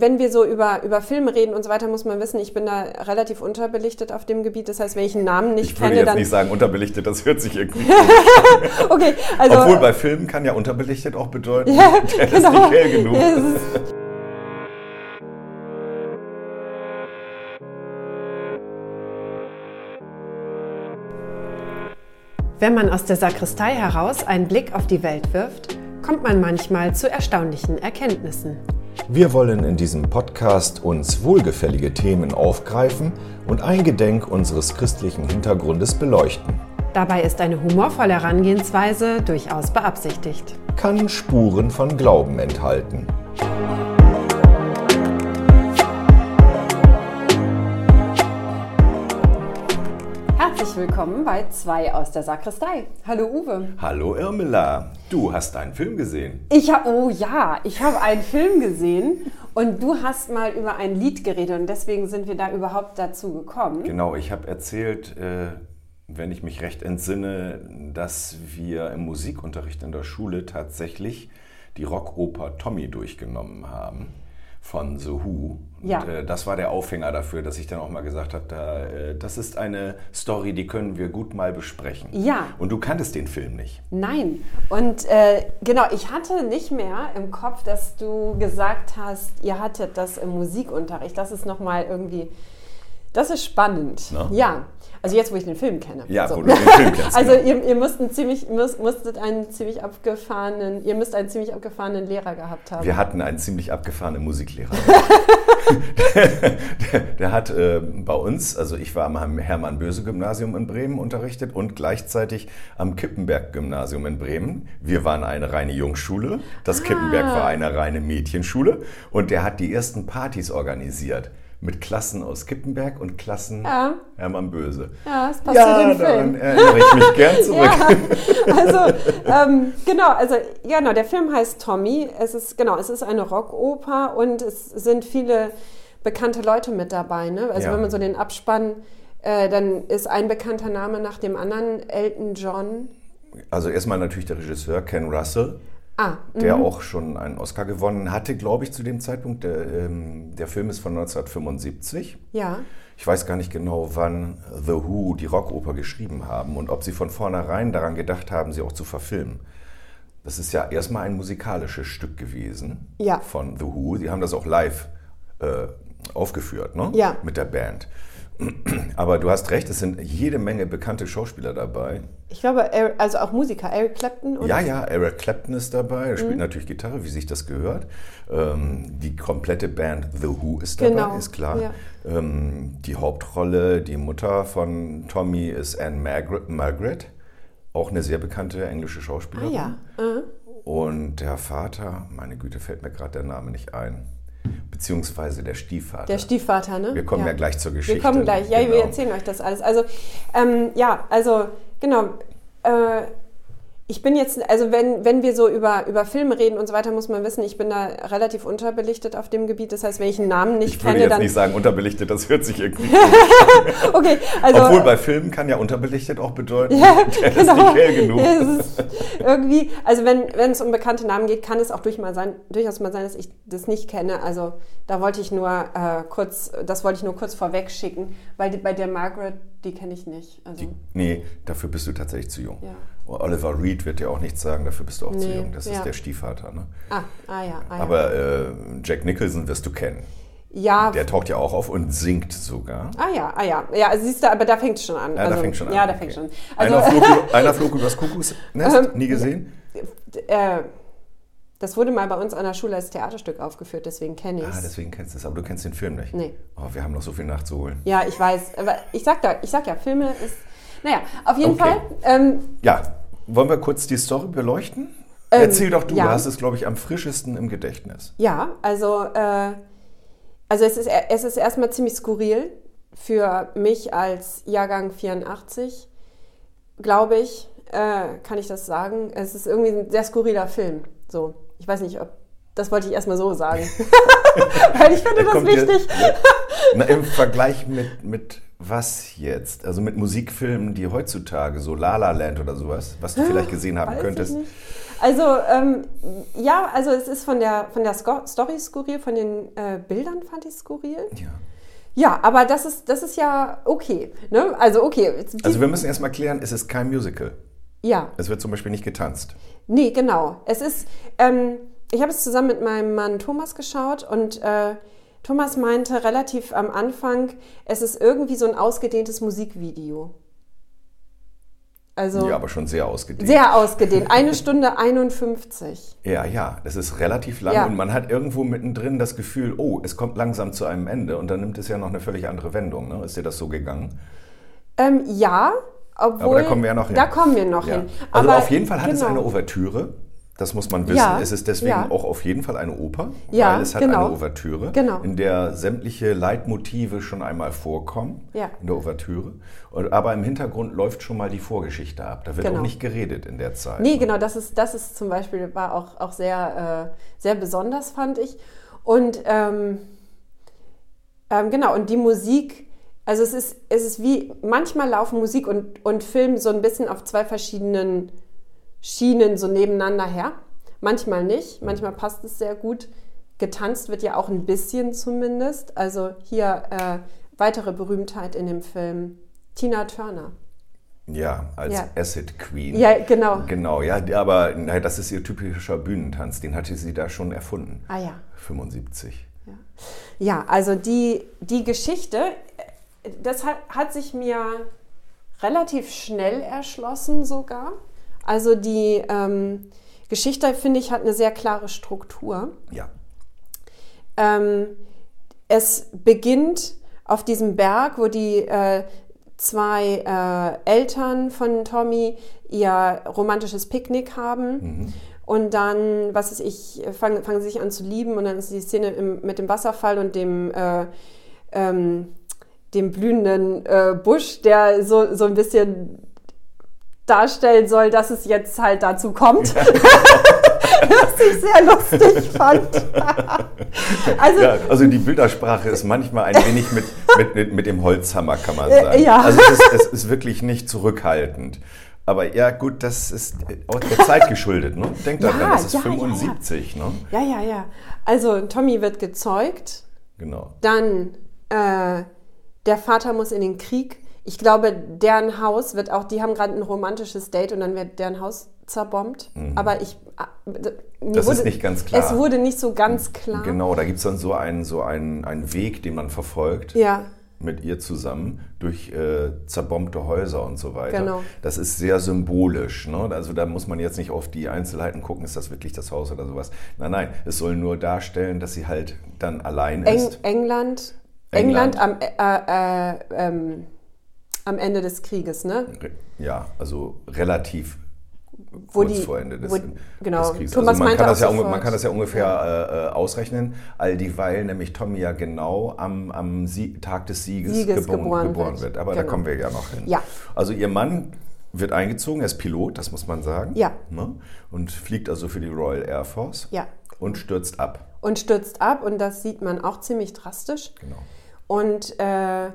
Wenn wir so über, über Filme reden und so weiter, muss man wissen, ich bin da relativ unterbelichtet auf dem Gebiet. Das heißt, wenn ich einen Namen nicht ich kenne, würde jetzt dann. nicht sagen unterbelichtet, das hört sich irgendwie. okay, also. Obwohl bei Filmen kann ja unterbelichtet auch bedeuten, Ja, der genau. ist nicht hell genug. Ja, es ist- Wenn man aus der Sakristei heraus einen Blick auf die Welt wirft, kommt man manchmal zu erstaunlichen Erkenntnissen. Wir wollen in diesem Podcast uns wohlgefällige Themen aufgreifen und eingedenk unseres christlichen Hintergrundes beleuchten. Dabei ist eine humorvolle Herangehensweise durchaus beabsichtigt. Kann Spuren von Glauben enthalten. Herzlich willkommen bei zwei aus der Sakristei. Hallo Uwe. Hallo Irmela, du hast einen Film gesehen. Ich habe, oh ja, ich habe einen Film gesehen und du hast mal über ein Lied geredet und deswegen sind wir da überhaupt dazu gekommen. Genau, ich habe erzählt, äh, wenn ich mich recht entsinne, dass wir im Musikunterricht in der Schule tatsächlich die Rockoper Tommy durchgenommen haben von The Who. Und, Ja. äh, das war der Aufhänger dafür, dass ich dann auch mal gesagt habe, da, äh, das ist eine Story, die können wir gut mal besprechen. Ja. Und du kanntest den Film nicht. Nein. Und äh, genau, ich hatte nicht mehr im Kopf, dass du gesagt hast, ihr hattet das im Musikunterricht. Das ist nochmal irgendwie, das ist spannend. Na? Ja. Also jetzt, wo ich den Film kenne. Ja, So. wo du den Film kennst. Also genau. ihr, ihr müsst einen ziemlich, müsst, musstet einen ziemlich abgefahrenen, ihr müsst einen ziemlich abgefahrenen Lehrer gehabt haben. Wir hatten einen ziemlich abgefahrenen Musiklehrer. der, der hat äh, bei uns, also ich war am Hermann-Böse-Gymnasium in Bremen unterrichtet und gleichzeitig am Kippenberg-Gymnasium in Bremen. Wir waren eine reine Jungschule, das Kippenberg war eine reine Mädchenschule und der hat die ersten Partys organisiert. Mit Klassen aus Kippenberg und Klassen Ja. Hermann Böse. Ja, das passt zu dem Film. erinnere ich mich gern zurück. Ja, also ähm, genau, also ja, genau, der Film heißt Tommy. Es ist genau, es ist eine Rockoper und es sind viele bekannte Leute mit dabei. Ne? Also Ja. wenn man so den Abspann, äh, dann ist ein bekannter Name nach dem anderen Elton John. Also erstmal natürlich der Regisseur Ken Russell. Ah, der auch schon einen Oscar gewonnen hatte, glaube ich, zu dem Zeitpunkt. Der, ähm, der Film ist von 1975. ja. Ich weiß gar nicht genau, wann The Who die Rockoper geschrieben haben und ob sie von vornherein daran gedacht haben, sie auch zu verfilmen. Das ist ja erstmal ein musikalisches Stück gewesen Ja. von The Who. Sie haben das auch live äh, aufgeführt, ne? Ja. Mit der Band. Aber du hast recht, es sind jede Menge bekannte Schauspieler dabei. Ich glaube, also auch Musiker, Eric Clapton. Und Ja, ja, Eric Clapton ist dabei, er Mhm. spielt natürlich Gitarre, wie sich das gehört. Ähm, die komplette Band The Who ist dabei, Genau, ist klar. ja. Ähm, die Hauptrolle, die Mutter von Tommy ist Anne Margaret, Margaret, auch eine sehr bekannte englische Ah Schauspielerin. ja. Äh. Und der Vater, meine Güte, fällt mir gerade der Name nicht ein. Beziehungsweise der Stiefvater. Der Stiefvater, ne? Wir kommen ja gleich zur Wir Geschichte. kommen gleich, ja, wir Genau. erzählen euch das alles. Also, ähm, ja, also, genau. Äh, ich bin jetzt, also wenn, wenn wir so über, über Filme reden und so weiter, muss man wissen, ich bin da relativ unterbelichtet auf dem Gebiet. Das heißt, wenn ich einen Namen nicht Ich würde kenne, jetzt dann. nicht sagen unterbelichtet, das hört sich irgendwie. okay, also. Obwohl bei Filmen kann ja unterbelichtet auch bedeuten, ja, der ist genau. nicht hell genug. Ja, ist irgendwie, also wenn, wenn es um bekannte Namen geht, kann es auch durch mal sein, durchaus mal sein, dass ich das nicht kenne. Also da wollte ich nur äh, kurz, das wollte ich nur kurz vorweg schicken, weil die, bei der Margaret, die kenne ich nicht. Also, Die, nee, dafür bist du tatsächlich zu jung. Ja. Oliver Reed wird dir auch nichts sagen, dafür bist du auch zu Nee, jung. Das ja. ist der Stiefvater. Ne? ah, ah ja, ah ja. Aber äh, Jack Nicholson wirst du kennen. ja, Der taucht ja auch auf und singt sogar. ah ja, ah ja. Ja, also siehst du, aber da fängt es schon an. Ja, also, da fängt schon an. Ja, da okay. fängt schon an. einer, Also, flog, über- einer flog übers Kuckucksnest, Ähm, nie gesehen? äh, das wurde mal bei uns an der Schule als Theaterstück aufgeführt, deswegen kenne ich Ah, es. deswegen kennst du es, aber du kennst den Film nicht. Nee. Oh, wir haben noch so viel nachzuholen. ja, ich weiß. Aber ich sag, da, ich sag ja, Filme ist. Naja, auf jeden Okay. Fall. Ähm, Ja, wollen wir kurz die Story beleuchten? Ähm, Erzähl doch du, ja. du hast es, glaube ich, am frischesten im Gedächtnis. Ja, also, äh, also es, ist, es ist erstmal ziemlich skurril für mich als Jahrgang 84, glaube ich, äh, kann ich das sagen. Es ist irgendwie ein sehr skurriler Film. So, ich weiß nicht, ob das wollte ich erstmal so sagen, weil ich finde das wichtig. Na, Im Vergleich mit, mit Was jetzt? Also mit Musikfilmen, die heutzutage, so La La Land oder sowas, was du vielleicht gesehen haben Weiß könntest. Also, ähm, ja, also es ist von der, von der Story skurril, von den äh, Bildern fand ich skurril. Ja. Ja, aber das ist, das ist ja okay. Ne? Also, okay. Also wir müssen erstmal klären, es ist kein Musical. ja, Es wird zum Beispiel nicht getanzt. nee, genau. Es ist, ähm, ich habe es zusammen mit meinem Mann Thomas geschaut und äh, Thomas meinte relativ am Anfang, es ist irgendwie so ein ausgedehntes Musikvideo. Also Ja, aber schon sehr ausgedehnt. sehr ausgedehnt. Eine Stunde 51. Ja, ja, das ist relativ lang Ja. und man hat irgendwo mittendrin das Gefühl, oh, es kommt langsam zu einem Ende und dann nimmt es ja noch eine völlig andere Wendung. Ne? Ist dir das so gegangen? Ähm, ja, obwohl. Aber da kommen wir ja noch hin. Da kommen wir noch Ja. hin. Also Aber auf jeden Fall hat es genau. eine Ouvertüre. Das muss man wissen. Ja, Es ist deswegen ja. auch auf jeden Fall eine Oper, Ja, weil es hat genau. eine Ouvertüre, Genau. in der sämtliche Leitmotive schon einmal vorkommen Ja. in der Ouvertüre. Aber im Hintergrund läuft schon mal die Vorgeschichte ab. Da wird Genau. auch nicht geredet in der Zeit. Nee, genau, das ist, das ist zum Beispiel, war auch, auch sehr, äh, sehr besonders, fand ich. Und ähm, ähm, genau, und die Musik, also es ist, es ist wie, manchmal laufen Musik und, und Film so ein bisschen auf zwei verschiedenen Schienen so nebeneinander her. Manchmal nicht, manchmal passt es sehr gut. Getanzt wird ja auch ein bisschen zumindest. Also hier äh, weitere Berühmtheit in dem Film, Tina Turner. Ja, als Ja. Acid Queen. Ja, genau. Genau, ja, aber nein, das ist ihr typischer Bühnentanz. Den hatte sie da schon erfunden. Ah ja. 75. Ja, also die, die Geschichte, äh, das hat, hat sich mir relativ schnell erschlossen sogar. Also die ähm, Geschichte, finde ich, hat eine sehr klare Struktur. Ja. Ähm, es beginnt auf diesem Berg, wo die äh, zwei äh, Eltern von Tommy ihr romantisches Picknick haben. Und dann, was weiß ich, fangen, fangen sie sich an zu lieben und dann ist die Szene im, mit dem Wasserfall und dem, äh, ähm, dem blühenden äh, Busch, der so, so ein bisschen darstellen soll, dass es jetzt halt dazu kommt. was ich sehr lustig fand. also, Ja, also die Bildersprache ist manchmal ein wenig mit, mit, mit, mit dem Holzhammer, kann man Äh, sagen. ja. Also es ist, es ist wirklich nicht zurückhaltend. Aber ja, gut, das ist auch der Zeit geschuldet. Ne? Denkt Ja, daran, das ist ja, ja, ja. 75. Ne? ja, ja, ja. Also Tommy wird gezeugt. Genau. Dann äh, der Vater muss in den Krieg. Ich glaube, deren Haus wird auch, die haben gerade ein romantisches Date und dann wird deren Haus zerbombt. Aber ich. Mhm. Das ist nicht ganz klar. Es wurde nicht so ganz klar. Genau, da gibt es dann so einen, so einen, einen Weg, den man verfolgt. Ja, mit ihr zusammen durch äh, zerbombte Häuser und so weiter. Genau. Das ist sehr symbolisch. Ne? Also da muss man jetzt nicht auf die Einzelheiten gucken, ist das wirklich das Haus oder sowas. Nein, nein, es soll nur darstellen, dass sie halt dann allein Eng, ist. England. England. England, am, äh, äh, ähm, am Ende des Krieges, ne? Ja, also relativ Wo kurz die- vor Ende des, wo- genau. des Krieges. Also man, kann das ja, man kann das ja ungefähr äh, äh, ausrechnen, all dieweil nämlich Tommy ja genau am, am Sie Tag des Sieges, Sieges geboren, geboren geboren wird. Aber da Genau. kommen wir ja noch hin. Ja. Also ihr Mann wird eingezogen, er ist Pilot, das muss man sagen. Ja. Ne? Und fliegt also für die Royal Air Force Ja. und stürzt ab. Und stürzt ab und das sieht man auch ziemlich drastisch. Genau. Und, äh,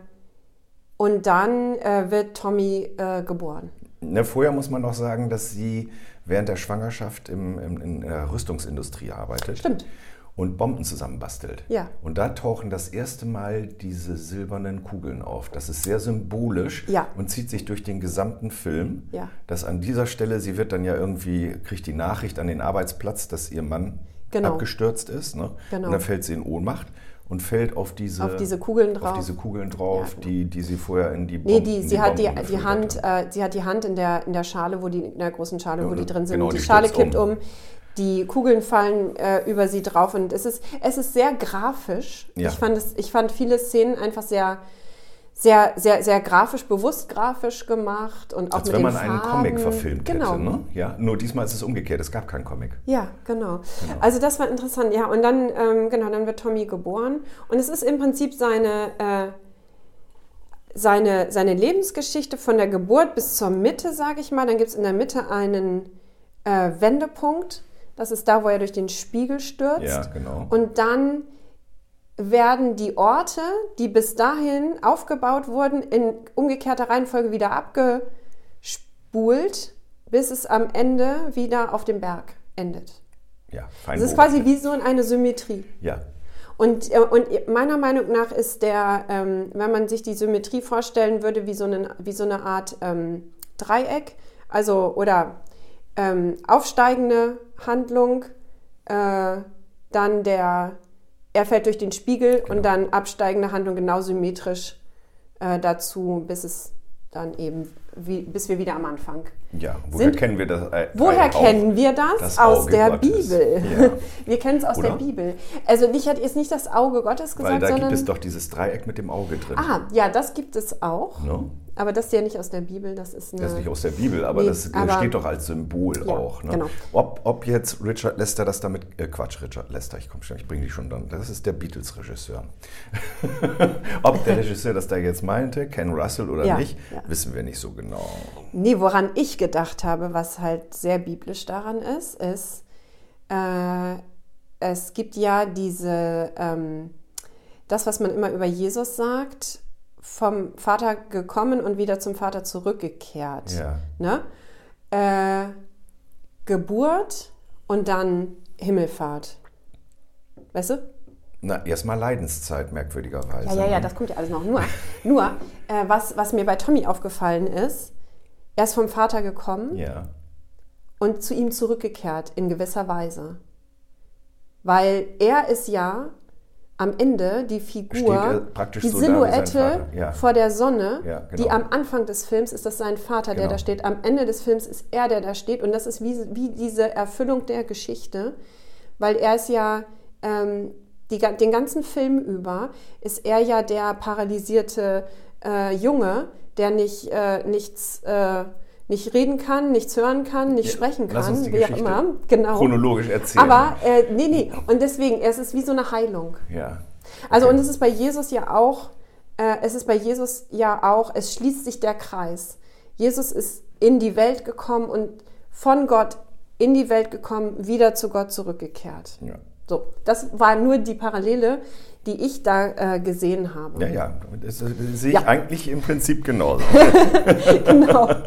und dann äh, wird Tommy äh, geboren. Ne, vorher muss man noch sagen, dass sie während der Schwangerschaft im, im, in der Rüstungsindustrie arbeitet. Stimmt. Und Bomben zusammenbastelt. Ja. Und da tauchen das erste Mal diese silbernen Kugeln auf. Das ist sehr symbolisch Ja. und zieht sich durch den gesamten Film. Ja. Dass an dieser Stelle, sie wird dann ja irgendwie, kriegt die Nachricht an den Arbeitsplatz, dass ihr Mann Genau. abgestürzt ist. Ne? Genau. Und dann fällt sie in Ohnmacht und fällt auf diese, Auf diese Kugeln drauf. auf diese Kugeln drauf, Ja, genau. die, die sie vorher in die Nee, Bomben, die, in sie, hat die, Bomben die gefüllt Hand, äh, sie hat die Hand in der, in der Schale, wo die, in der großen Schale, wo Ja, die drin sind. genau, und die, die Schale kippt um. um. Die Kugeln fallen äh, über sie drauf und es ist, es ist sehr grafisch. Ja. Ich, fand es, ich fand viele Szenen einfach sehr, sehr, sehr, sehr grafisch, bewusst grafisch gemacht und auch Als mit wenn den man einen Farben. Comic verfilmt genau. hätte. Ne? Ja, nur diesmal ist es umgekehrt, es gab keinen Comic. Ja, genau. Also das war interessant. Ja, und dann, ähm, genau, dann wird Tommy geboren. Und es ist im Prinzip seine, äh, seine, seine Lebensgeschichte von der Geburt bis zur Mitte, sage ich mal. Dann gibt es in der Mitte einen äh, Wendepunkt. Das ist da, wo er durch den Spiegel stürzt. Ja, genau. Und dann werden die Orte, die bis dahin aufgebaut wurden, in umgekehrter Reihenfolge wieder abgespult, bis es am Ende wieder auf dem Berg endet. Ja, Es ist quasi wie so eine Symmetrie. Ja, Und, äh, und meiner Meinung nach ist der, ähm, wenn man sich die Symmetrie vorstellen würde, wie so eine, wie so eine Art ähm, Dreieck, also oder ähm, aufsteigende Handlung, äh, dann der, er fällt durch den Spiegel und dann absteigende Handlung genau symmetrisch äh, dazu, bis es dann eben, wie, bis wir wieder am Anfang ja. Woher Sind- kennen wir das? äh, Woher kennen wir das? das aus Auge der Gottes. Bibel. Ja. Wir kennen es aus Oder? der Bibel. Also ich hatte jetzt nicht das Auge Gottes Weil gesagt, da sondern. gibt es doch dieses Dreieck mit dem Auge drin. ah, ja, das gibt es auch. Ne? Aber das ist ja nicht aus der Bibel, das ist eine. Das ist nicht aus der Bibel, aber Nee, das aber- steht doch als Symbol Ja, auch. Ne? genau. Ob, ob jetzt Richard Lester das damit, äh, Quatsch, Richard Lester, ich komme schon, ich bringe die schon dann, das ist der Beatles-Regisseur. ob der Regisseur das da jetzt meinte, Ken Russell oder Ja, nicht, ja. wissen wir nicht so genau. Nee, woran ich gedacht habe, was halt sehr biblisch daran ist, ist, äh, es gibt ja diese, ähm, das, was man immer über Jesus sagt, vom Vater gekommen und wieder zum Vater zurückgekehrt. Ja. Ne? Äh, Geburt und dann Himmelfahrt. Weißt du? Na, erstmal Leidenszeit, merkwürdigerweise. Ja, ja, ja, das kommt ja alles noch. Nur, nur äh, was, was mir bei Tommy aufgefallen ist, er ist vom Vater gekommen Ja, und zu ihm zurückgekehrt in gewisser Weise. Weil er ist ja am Ende die Figur, praktisch die so Silhouette ja. vor der Sonne, Ja, genau. die am Anfang des Films ist das sein Vater, der Genau. da steht. Am Ende des Films ist er, der da steht. Und das ist wie, wie diese Erfüllung der Geschichte, weil er ist ja ähm, die, den ganzen Film über, ist er ja der paralysierte äh, Junge, der nicht, äh, nichts, äh, nicht reden kann, nichts hören kann, nicht Ja, sprechen kann, wie auch immer. Genau. chronologisch erzählen. Aber äh, nee, nee. Und deswegen, es ist wie so eine Heilung. ja. Also Okay. und es ist bei Jesus ja auch, äh, es ist bei Jesus ja auch, es schließt sich der Kreis. Jesus ist in die Welt gekommen und von Gott in die Welt gekommen, wieder zu Gott zurückgekehrt. ja. So, das war nur die Parallele, die ich da äh, gesehen habe. Ja, ja, das, äh, sehe ich Ja. eigentlich im Prinzip genauso. Genau.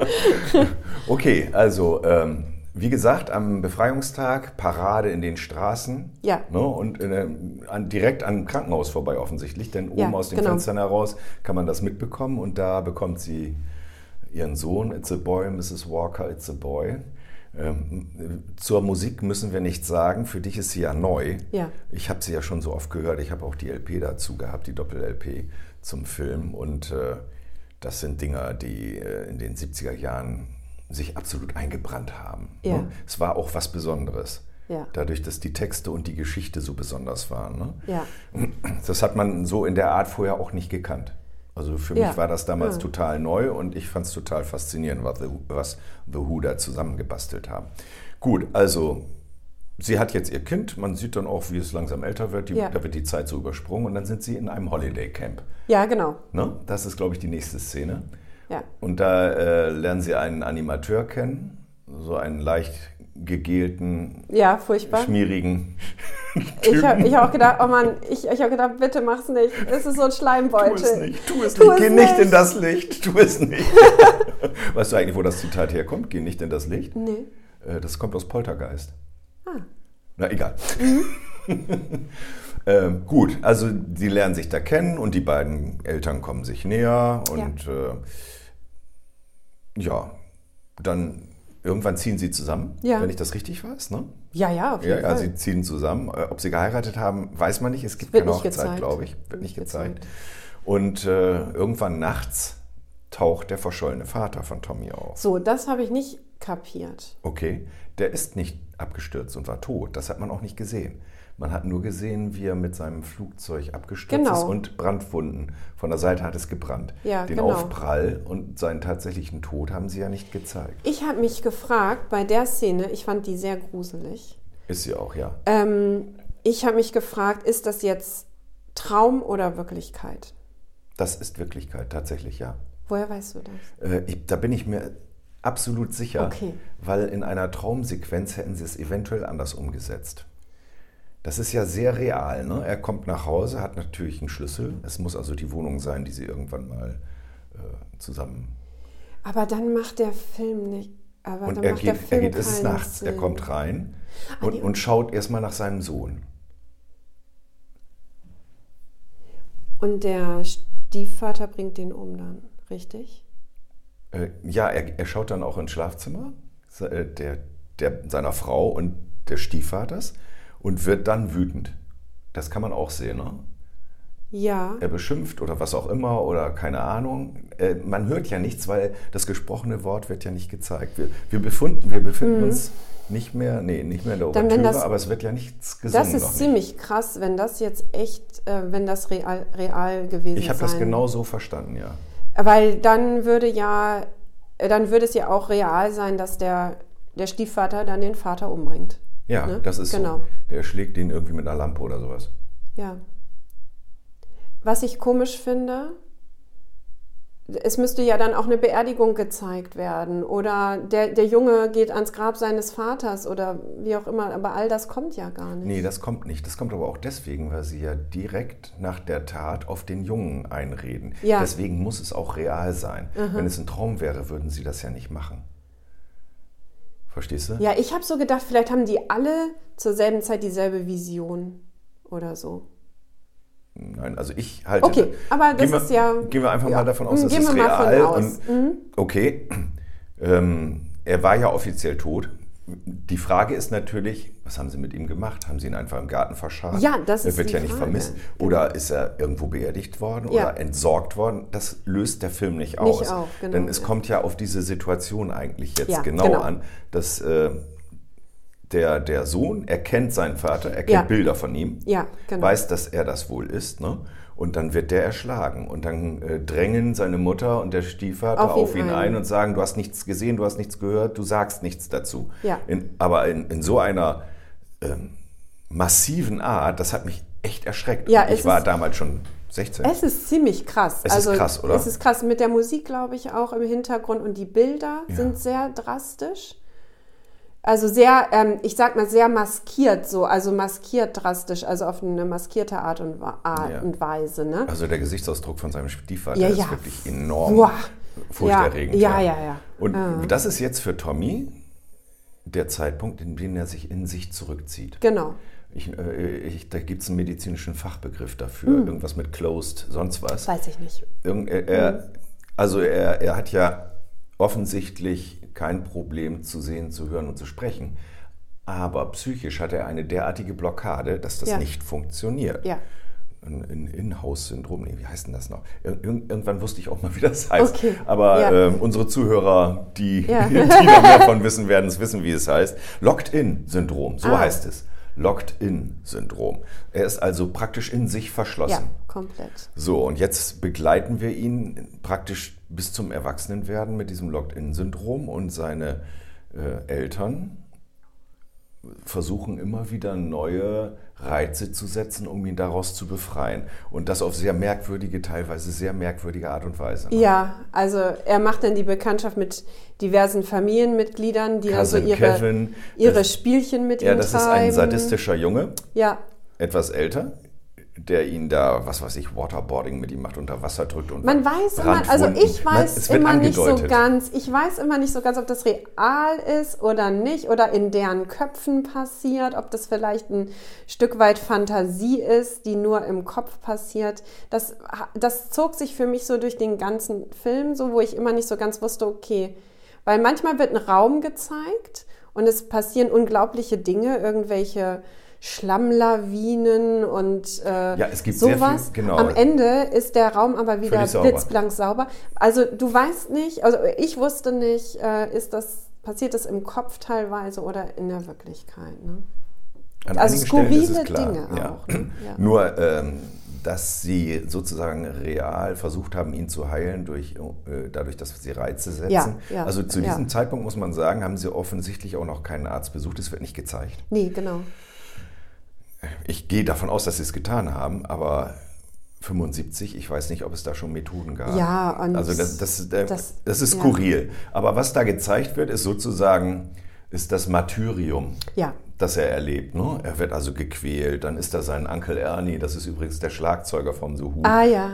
Okay, also ähm, wie gesagt, am Befreiungstag Parade in den Straßen. Ja. Ne, und äh, an, direkt am Krankenhaus vorbei offensichtlich, denn oben Ja, aus den genau. Fenstern heraus kann man das mitbekommen und da bekommt sie ihren Sohn, It's a Boy, Mrs. Walker, It's a Boy. Ähm, zur Musik müssen wir nichts sagen, für dich ist sie ja neu. Ja. Ich habe sie ja schon so oft gehört, ich habe auch die LP dazu gehabt, die Doppel-LP zum Film und äh, das sind Dinger, die äh, in den 70er Jahren sich absolut eingebrannt haben. Ja. Ne? Es war auch was Besonderes. Ja. Dadurch, dass die Texte und die Geschichte so besonders waren. Ne? Das hat man so in der Art vorher auch nicht gekannt. Also für Ja. mich war das damals Ja. total neu und ich fand es total faszinierend, was The, was The Who da zusammengebastelt haben. Gut, also sie hat jetzt ihr Kind, man sieht dann auch, wie es langsam älter wird, die, Ja. da wird die Zeit so übersprungen und dann sind sie in einem Holiday Camp. Ja, genau. Ne? Das ist, glaube ich, die nächste Szene. Ja. Und da äh, lernen sie einen Animateur kennen, so einen leicht gegelten, Ja, furchtbar. schmierigen Ich habe ich hab auch gedacht, oh Mann, ich, ich habe gedacht, bitte mach's nicht. Es ist so ein Schleimbeutel. Tu es nicht, tu es Tu nicht, es geh nicht nicht. in das Licht, tu es nicht. weißt du eigentlich, wo das Zitat herkommt? Geh nicht in das Licht? Nee. Äh, Das kommt aus Poltergeist. Ah. Na, egal. Mhm. ähm, gut, also die lernen sich da kennen und die beiden Eltern kommen sich näher und ja, äh, ja dann irgendwann ziehen sie zusammen, Ja. wenn ich das richtig weiß, ne? Ja, ja, auf Ja, jeden ja, Fall. sie ziehen zusammen. Äh, Ob sie geheiratet haben, weiß man nicht. Es gibt keine Hochzeit, glaube ich. Wird nicht Nicht gezeigt. gezeigt. Und äh, irgendwann nachts taucht der verschollene Vater von Tommy auf. So, das habe ich nicht kapiert. Okay, der ist nicht abgestürzt und war tot. Das hat man auch nicht gesehen. Man hat nur gesehen, wie er mit seinem Flugzeug abgestürzt Genau. ist und Brandwunden. Von der Seite hat es gebrannt. Ja, Den genau. Aufprall und seinen tatsächlichen Tod haben sie ja nicht gezeigt. Ich habe mich gefragt, bei der Szene, ich fand die sehr gruselig. Ist sie auch, ja. Ähm, ich habe mich gefragt, ist das jetzt Traum oder Wirklichkeit? Das ist Wirklichkeit, tatsächlich, ja. Woher weißt du das? Äh, ich, da bin ich mir absolut sicher, Okay. weil in einer Traumsequenz hätten sie es eventuell anders umgesetzt. Das ist ja sehr real. Ne? Er kommt nach Hause, hat natürlich einen Schlüssel. Es muss also die Wohnung sein, die sie irgendwann mal äh, zusammen. Aber dann macht der Film nicht. Aber Und dann er macht der geht, er Film geht es ist nachts, er Sinn. kommt rein Ah, und, und schaut erstmal nach seinem Sohn. Und der Stiefvater bringt den um dann, richtig? Äh, ja, er, er schaut dann auch ins Schlafzimmer äh, der, der, seiner Frau und des Stiefvaters und wird dann wütend. Das kann man auch sehen. Ne? Ja. Er beschimpft oder was auch immer oder keine Ahnung. Äh, man hört ja nichts, weil das gesprochene Wort wird ja nicht gezeigt. Wir, wir, befinden, wir befinden uns nicht mehr, nee, nicht mehr in der Mhm. Dann, Ouvertüre, das- aber es wird ja nichts gesungen. Das ist ziemlich krass, wenn das jetzt echt, äh, wenn das real, real gewesen Ich habe das genau so verstanden, ja. Weil dann würde ja, äh, dann würde es ja auch real sein, dass der, der Stiefvater dann den Vater umbringt. Ja, Ne? das ist Genau. so. Der schlägt ihn irgendwie mit einer Lampe oder sowas. Ja. Was ich komisch finde, es müsste ja dann auch eine Beerdigung gezeigt werden oder der, der Junge geht ans Grab seines Vaters oder wie auch immer, aber all das kommt ja gar nicht. Nee, das kommt nicht. Das kommt aber auch deswegen, weil sie ja direkt nach der Tat auf den Jungen einreden. Ja. Deswegen muss es auch real sein. Wenn es ein Traum wäre, würden sie das ja nicht machen. Verstehst du? Ja, ich habe so gedacht, vielleicht haben die alle zur selben Zeit dieselbe Vision oder so. Nein, also ich halte. Okay, aber das wir, ist ja- Gehen wir einfach ja. mal davon aus, das gehen ist wir mal von real. aus. Mhm. Okay, ähm, er war ja offiziell tot. Die Frage ist natürlich, was haben sie mit ihm gemacht? Haben sie ihn einfach im Garten verscharrt? Ja, das Er ist wird die ja nicht Frage. vermisst. Genau. Oder ist er irgendwo beerdigt worden Ja. oder entsorgt worden? Das löst der Film nicht Nicht aus. auf, genau, Denn es kommt ja auf diese Situation eigentlich jetzt Ja, genau, genau. an, dass äh, der, der Sohn erkennt seinen Vater, er kennt Ja. Bilder von ihm Ja, genau. weiß, dass er das wohl ist. Ne? Und dann wird der erschlagen. Und dann äh, drängen seine Mutter und der Stiefvater Auf ihn auf ihn, ein. ein. und sagen, du hast nichts gesehen, du hast nichts gehört, du sagst nichts dazu. Ja. In, aber in, in so einer ähm, massiven Art, das hat mich echt erschreckt. Ja, ich war ist- damals schon 16. Es ist ziemlich krass. Es ist also, krass, oder? Es ist krass mit der Musik, glaube ich, auch im Hintergrund und die Bilder Ja. sind sehr drastisch. Also sehr, ähm, ich sag mal, sehr maskiert so, also maskiert drastisch, also auf eine maskierte Art und, Wa- Art Ja. und Weise, ne? also der Gesichtsausdruck von seinem Stiefvater Ja, ist ja. wirklich enorm Boah. furchterregend. Ja, ja, ja. Und das ist jetzt für Tommy der Zeitpunkt, in dem er sich in sich zurückzieht. Genau. Ich, äh, ich, da gibt es einen medizinischen Fachbegriff dafür, irgendwas mit closed, sonst was. Weiß ich nicht. Irgend, er, er, also er, er hat ja offensichtlich kein Problem zu sehen, zu hören und zu sprechen. Aber psychisch hat er eine derartige Blockade, dass das Ja. nicht funktioniert. Ja. Ein In-House-Syndrom, nee, wie heißt denn das noch? Ir irg- irgendwann wusste ich auch mal, wie das heißt. Okay. Aber Ja. ähm, unsere Zuhörer, die, Ja. die noch mehr davon wissen, werden es wissen, wie es heißt. Locked-In-Syndrom, so Ah. heißt es. Locked-In-Syndrom. Er ist also praktisch in sich verschlossen. Ja, komplett. So, und jetzt begleiten wir ihn praktisch bis zum Erwachsenenwerden mit diesem Locked-In-Syndrom und seine äh, Eltern versuchen immer wieder neue Reize zu setzen, um ihn daraus zu befreien. Und das auf sehr merkwürdige, teilweise sehr merkwürdige Art und Weise. ne? Ja, also er macht dann die Bekanntschaft mit diversen Familienmitgliedern, die dann so Cousin ihre, Kevin, ihre das- Spielchen mit Ja, ihm das ist treiben. ein sadistischer Junge, Ja, etwas älter, der ihn da, was weiß ich, Waterboarding mit ihm macht, unter Wasser drückt und Man weiß immer, also ich Man- weiß wird immer nicht so angedeutet. ganz, ich weiß immer nicht so ganz, ob das real ist oder nicht oder in deren Köpfen passiert, ob das vielleicht ein Stück weit Fantasie ist, die nur im Kopf passiert. Das, das zog sich für mich so durch den ganzen Film, so wo ich immer nicht so ganz wusste, okay, weil manchmal wird ein Raum gezeigt und es passieren unglaubliche Dinge, irgendwelche Schlammlawinen und äh, Ja, es gibt sowas. viel- genau. Am Ende ist der Raum aber wieder sauber. blitzblank sauber. Also du weißt nicht, also ich wusste nicht, äh, ist das, passiert das im Kopf teilweise oder in der Wirklichkeit? Ne? An Also skurrile. Dinge ja. auch, ne? Ja. Nur, ähm, dass sie sozusagen real versucht haben, ihn zu heilen, durch, äh, dadurch, dass sie Reize setzen. Ja, ja, also zu ja. diesem Zeitpunkt muss man sagen, haben sie offensichtlich auch noch keinen Arzt besucht. Es wird nicht gezeigt. Nee, genau. Ich gehe davon aus, dass sie es getan haben, aber 75, ich weiß nicht, ob es da schon Methoden gab. Ja, und also das, das, äh, das- das ist ja. skurril. Aber was da gezeigt wird, ist sozusagen ist das Martyrium. Ja, das er erlebt. Ne? Er wird also gequält, dann ist da sein Onkel Ernie, das ist übrigens der Schlagzeuger vom The Who. Ah ja.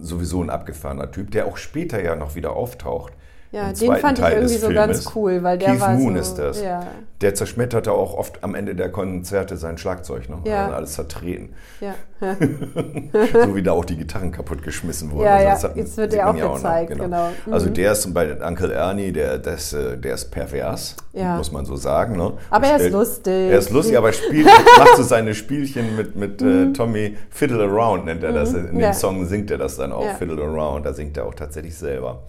Sowieso ein abgefahrener Typ, der auch später ja noch wieder auftaucht. Ja, den zweiten fand ich Teil irgendwie des so Filmes. ganz cool, weil der Keith war Moon so, ist das. ja. Der zerschmetterte auch oft am Ende der Konzerte sein Schlagzeug. Ne? Ja. Also alles zertreten. Ja. so wie da auch die Gitarren kaputtgeschmissen wurden. Ja, Also ja, das jetzt wird der auch ja noch, gezeigt, genau. Also Mhm. der ist bei Uncle Ernie, der, ist, äh, der ist pervers, Ja. muss man so sagen. Ne? Aber Und er ist lustig. Er ist lustig, aber spielt, macht so seine Spielchen mit, mit Mhm. äh, Tommy Fiddle Around, nennt er das. In dem. Song singt er das dann auch. Fiddle Around. Da singt er auch tatsächlich selber.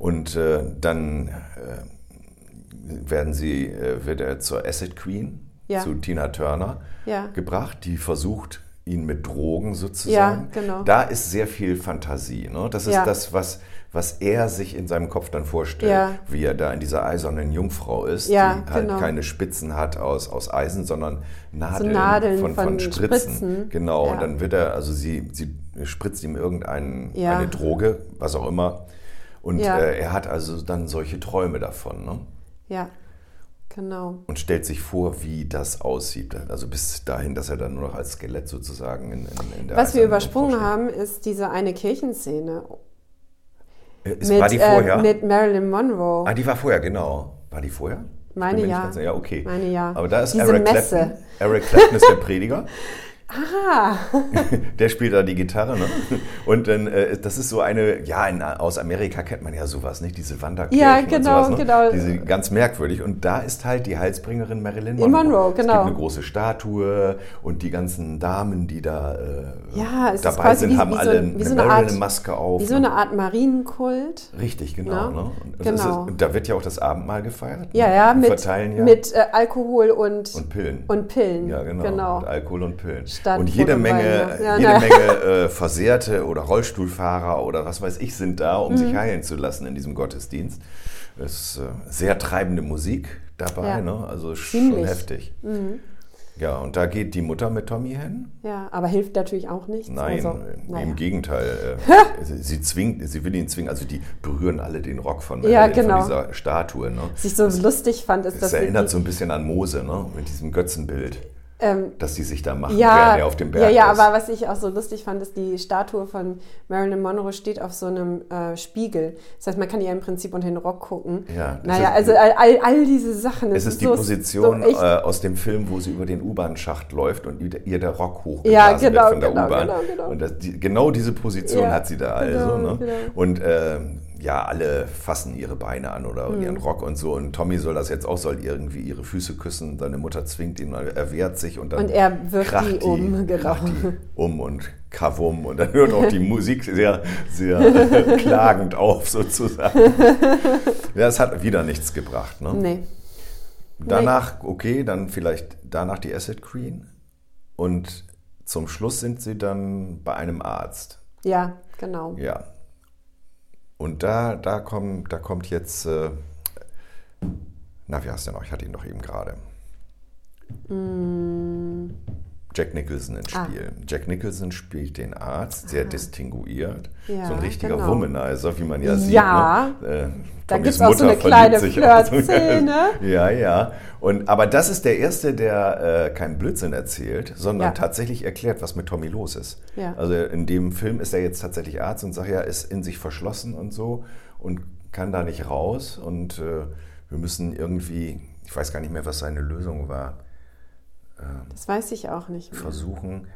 Und äh, dann äh, werden sie, äh, wird er zur Acid Queen, Ja. zu Tina Turner Ja. gebracht, die versucht, ihn mit Drogen sozusagen. Ja, genau. Da ist sehr viel Fantasie. Ne? Das ist Ja. das, was, was er sich in seinem Kopf dann vorstellt, Ja. wie er da in dieser eisernen Jungfrau ist, die halt genau. keine Spitzen hat aus, aus Eisen, sondern Nadeln, Nadeln von, von, von Spritzen. Spritzen. Genau, und dann wird er, also sie, sie spritzt ihm irgendeine Droge, was auch immer. Und Ja. äh, er hat also dann solche Träume davon. Ne? Ja, genau. und stellt sich vor, wie das aussieht. Also bis dahin, dass er dann nur noch als Skelett sozusagen in, in, in der Was wir übersprungen haben, ist diese eine Kirchenszene. Äh, Ist, mit, war die vorher? äh, mit Marilyn Monroe. ah, die war vorher, genau. War die vorher? Meine ja. ganz. Ja, okay. Meine ja. Aber da ist Diese Eric Messe. Clapton. Eric Clapton ist der Prediger. Ah, Der spielt da die Gitarre, ne? Und dann, äh, das ist so eine, ja, in, aus Amerika kennt man ja sowas, nicht? Diese Wanderkirchen Ja, und genau, sowas, ne? genau. Diese ganz merkwürdig. Und da ist halt die Heilsbringerin Marilyn Monroe. Monroe, Es genau. gibt eine große Statue und die ganzen Damen, die da äh, Ja, es dabei sind, wie- haben wie so- alle wie eine so eine Marilyn-Maske auf. wie so ne? eine Art Marienkult. Richtig, genau. Ja, Ne? Und, genau. Ist, und da wird ja auch das Abendmahl gefeiert. Ja, ne? ja, mit, verteilen ja mit äh, Alkohol und, und Pillen. und Pillen. Ja, genau. genau. Mit Alkohol und Pillen. Statt und jede Menge, ja. Jede na. Menge äh, Versehrte oder Rollstuhlfahrer oder was weiß ich sind da, um Mhm. sich heilen zu lassen in diesem Gottesdienst. Es ist äh, sehr treibende Musik dabei, Ja. ne? also schon Ziemlich. Mhm. heftig. Ja, und da geht die Mutter mit Tommy hin. Ja, aber hilft natürlich auch nichts. Nein, Also, äh, naja. im Gegenteil. Äh, sie, sie zwingt, sie will ihn zwingen, also die berühren alle den Rock von, Ja, Marilyn, genau. von dieser Statue. Ne? Was ich so lustig fand, ist, dass erinnert die, so ein bisschen an Mose, ne? mit diesem Götzenbild, ähm, das sie sich da machen, ja, er auf dem Berg ja, ja, ist. aber was ich auch so lustig fand, ist, die Statue von Marilyn Monroe steht auf so einem äh, Spiegel. Das heißt, man kann ihr im Prinzip unter den Rock gucken. Ja, naja, ist- also all, all, diese Sachen. Es das ist die so- Position so äh, aus dem Film, wo sie über den U-Bahn-Schacht läuft und ihr der Rock hochgeblasen Ja, genau, wird von der genau, U-Bahn. genau, genau. Und das, die, genau diese Position Ja, hat sie da also. genau, ne? genau. Und ähm, ja, alle fassen ihre Beine an oder Mhm. ihren Rock und so. Und Tommy soll das jetzt auch, soll irgendwie ihre Füße küssen. Seine Mutter zwingt ihn, er wehrt sich und dann Und er wirft kracht die um, genau. die um und kavum. Und dann hört auch die Musik sehr, sehr klagend auf sozusagen. Ja, es hat wieder nichts gebracht. Ne? Nee. Danach, okay, dann vielleicht danach die Acid Queen. Und zum Schluss sind sie dann bei einem Arzt. Ja, genau. Ja. Und da, da, kommt, da kommt jetzt, äh, na, wie heißt der noch? Ich hatte ihn doch eben gerade. Jack Nicholson ins. Ah. Spiel. Jack Nicholson spielt den Arzt, sehr distinguiert. Ja, so ein richtiger genau. Womanizer, wie man ja sieht. Ja. Ne? Äh, Da Tommys gibt's auch so eine kleine sich auch so- Flirtszene. Ja, ja. Und, aber das ist der Erste, der äh, keinen Blödsinn erzählt, sondern Ja. tatsächlich erklärt, was mit Tommy los ist. Ja. Also in dem Film ist er jetzt tatsächlich Arzt und sagt ja, ist in sich verschlossen und so und kann da nicht raus. Und äh, wir müssen irgendwie, ich weiß gar nicht mehr, was seine Lösung war, Das weiß ich auch nicht. Mehr. versuchen.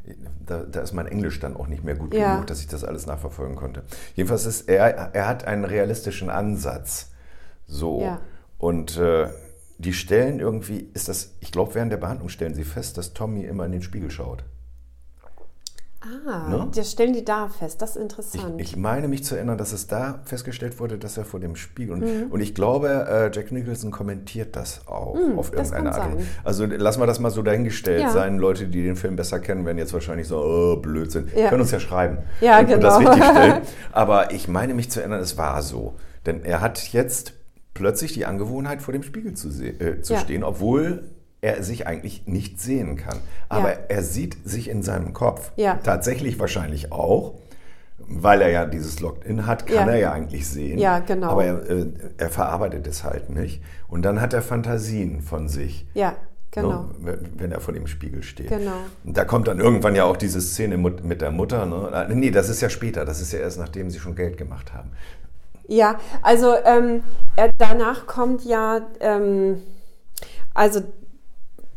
Da, da ist mein Englisch dann auch nicht mehr gut Ja. genug, dass ich das alles nachverfolgen konnte. Jedenfalls ist er, er hat einen realistischen Ansatz. So. Ja. Und äh, die stellen irgendwie, ist das, ich glaube, während der Behandlung stellen sie fest, dass Tommy immer in den Spiegel schaut. Ah, Ne? das stellen die da fest. Das ist Ich, interessant. ich meine mich zu erinnern, dass es da festgestellt wurde, dass er vor dem Spiegel. Und, Mhm. und ich glaube, äh, Jack Nicholson kommentiert das auch auf das irgendeine Art. sein. Also lassen wir das mal so dahingestellt Ja. sein. Leute, die den Film besser kennen, werden jetzt wahrscheinlich so, oh, Blödsinn. Ja. Können uns ja schreiben. Ja, und, und das genau. richtig stellen. Aber ich meine mich zu erinnern, es war so. Denn er hat jetzt plötzlich die Angewohnheit, vor dem Spiegel zu, äh, zu Ja. stehen, obwohl er sich eigentlich nicht sehen kann. Aber Ja. er sieht sich in seinem Kopf. Ja. Tatsächlich wahrscheinlich auch, weil er ja dieses Locked-In hat, kann Ja. er ja eigentlich sehen. Ja, genau. Aber er, äh, er verarbeitet es halt nicht. Und dann hat er Fantasien von sich. ja, Genau. Ne, wenn er vor dem Spiegel steht. Genau. Und da kommt dann irgendwann ja auch diese Szene mit, der Mutter. Ne? Nee, das ist ja später. Das ist ja erst nachdem sie schon Geld gemacht haben. Ja, also ähm, danach kommt ja, ähm, also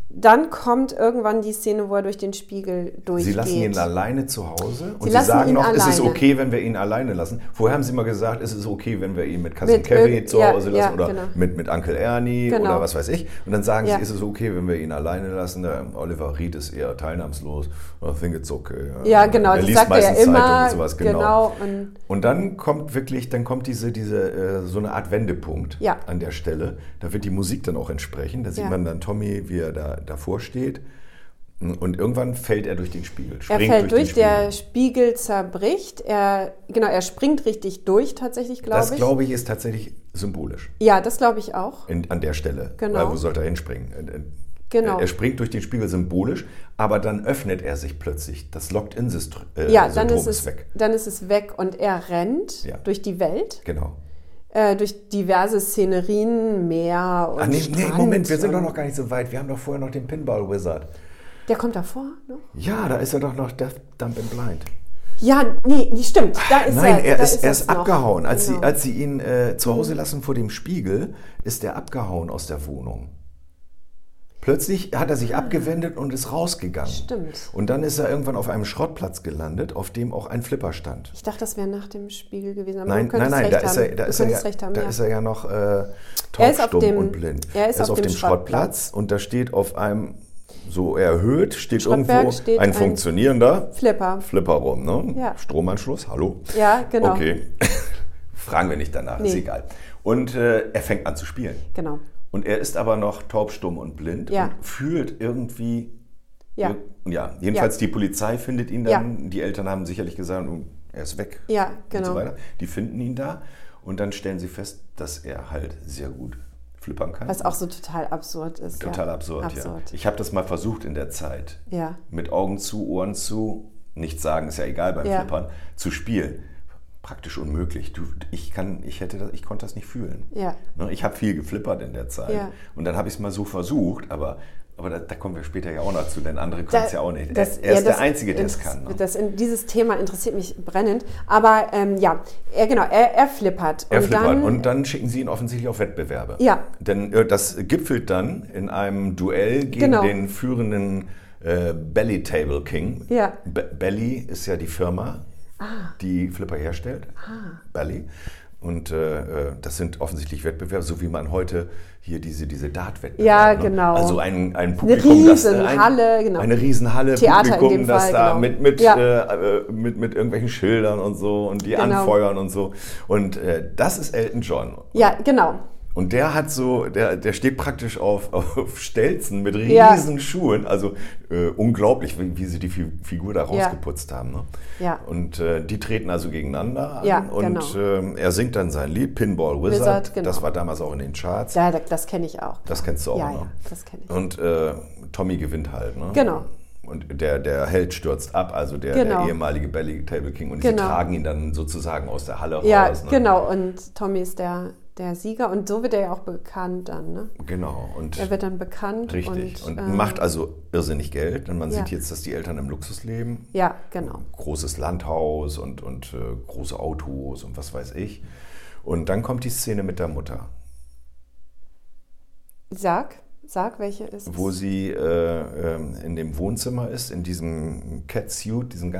dann kommt irgendwann die Szene, wo er durch den Spiegel durchgeht. Sie lassen ihn alleine zu Hause und Sie Sie, sagen noch, es ist alleine. okay, wenn wir ihn alleine lassen. Vorher haben Sie mal gesagt, es ist okay, wenn wir ihn mit Cousin Mit Kevin zu ja, Hause lassen ja, oder genau. mit, mit Uncle Ernie Genau. oder was weiß ich. Und dann sagen Ja. Sie, ist es okay, wenn wir ihn alleine lassen. Der Oliver Reed ist eher teilnahmslos. I think it's okay. Ja, genau, er das liest sagt er ja meistens Zeitung immer. und sowas, genau. genau und Und dann kommt wirklich, dann kommt diese, diese äh, so eine Art Wendepunkt Ja. an der Stelle. Da wird die Musik dann auch entsprechen. Da sieht Ja. man dann Tommy, wie er da davor steht. Und irgendwann fällt er durch den Spiegel. er fällt durch, den der Spiegel. Spiegel zerbricht. Er, genau, er springt richtig durch, tatsächlich, glaube Das ich. glaube ich ist tatsächlich symbolisch ja, das glaube ich auch. in, an der Stelle. Genau. Weil wo sollte er hinspringen? Äh, äh, Genau. Er springt durch den Spiegel symbolisch, aber dann öffnet er sich plötzlich. Das Locked-in-Syndrom äh, Ja, dann ist, es, weg. dann ist es weg und er rennt Ja. durch die Welt, Genau. Äh, durch diverse Szenerien, Meer und Ach nee, nee, Strand Moment, wir sind doch noch gar nicht so weit. Wir haben doch vorher noch den Pinball Wizard. Der kommt davor, ne? Ja, da ist er doch noch Death, Dump and Blind. Ja, nee, nee, stimmt. Da ist Nein, er, er da ist, er ist abgehauen. Als, Genau. sie, als sie ihn äh, zu Hause lassen vor dem Spiegel, ist er abgehauen aus der Wohnung. Plötzlich hat er sich abgewendet und ist rausgegangen. Ah. Stimmt. Und dann ist er irgendwann auf einem Schrottplatz gelandet, auf dem auch ein Flipper stand. Ich dachte, das wäre nach dem Spiegel gewesen. Aber Nein, nein, nein, da ist er, da ist er, ja, haben, da ja. ist er ja noch äh, Er taub, ist auf stumm dem- und blind. er ist auf auf dem Schrottplatz und da steht auf einem, so erhöht, steht irgendwo steht ein ein funktionierender Flipper. Flipper rum. Ne? Ja. Stromanschluss, hallo? Ja, genau. Okay. Fragen wir nicht danach, ist Nee. egal. Und äh, er fängt an zu spielen. Genau. Und er ist aber noch taub, stumm und blind Ja. und fühlt irgendwie. Ja. ja, jedenfalls die Polizei findet ihn dann. Die Eltern haben sicherlich gesagt, oh, er ist weg. Ja, Und genau. so weiter. Die finden ihn da und dann stellen sie fest, dass er halt sehr gut flippern kann. Was auch so total absurd ist. Total ja. absurd, ja. absurd. Ich habe das mal versucht in der Zeit. Ja. Mit Augen zu, Ohren zu, nichts sagen, ist ja egal beim Ja. Flippern, zu spielen. Praktisch unmöglich. Du, ich, kann, ich, hätte das, ich konnte das nicht fühlen. Ja. Ne, Ich habe viel geflippert in der Zeit. Ja. Und dann habe ich es mal so versucht, aber, aber da, da kommen wir später ja auch noch zu, denn andere können es ja auch nicht. das- er er ist ja, das der Einzige, der es kann. Ne? Das, dieses Thema interessiert mich brennend. Aber ähm, ja, er, genau, er, er flippert. Er und flippert dann, und dann schicken sie ihn offensichtlich auf Wettbewerbe. Ja. Denn äh, das gipfelt dann in einem Duell gegen Genau. den führenden äh, Belly Table King. Ja. Be Belly ist ja die Firma, die Flipper herstellt. Belly. Und äh, äh, das sind offensichtlich Wettbewerbe, so wie man heute hier diese, diese Dart-Wettbewerbe. Ja, ne? genau. Also ein, ein Publikum, das äh, ein, Riesenhalle, genau. eine Riesenhalle, Theater in Publikum, dem das Fall, da genau. mit, mit, Ja. äh, äh, mit, mit irgendwelchen Schildern und so und die Genau. anfeuern und so. Und äh, das ist Elton John. Ja, genau. Und der hat so, der, der steht praktisch auf, auf Stelzen mit Ja. riesen Schuhen. Also äh, unglaublich, wie, wie sie die Fi- Figur da rausgeputzt haben. Ne? Ja. Und äh, die treten also gegeneinander an. Ja, und genau. ähm, er singt dann sein Lied, Pinball Wizard. Wizard, genau. Das war damals auch in den Charts. Ja, das, kenne ich auch. Das kennst du auch, Ja, ne? ja, das kenne ich. Und äh, Tommy gewinnt halt. Ne? Genau. Und der, der Held stürzt ab, also der, Genau. der ehemalige Belly Table King. Und Genau. sie tragen ihn dann sozusagen aus der Halle Ja, raus. Ne? genau. Und Tommy ist der, der Sieger. Und so wird er ja auch bekannt dann. Ne? Genau. Und Er wird dann bekannt. Richtig. Und, ähm, macht also irrsinnig Geld, denn man ja. sieht jetzt, dass die Eltern im Luxus leben. Ja, genau. Großes Landhaus und, und äh, große Autos und was weiß ich. Und dann kommt die Szene mit der Mutter, Sag, sag, welche ist es? wo sie äh, ähm, in dem Wohnzimmer ist, in diesem Catsuit, diesem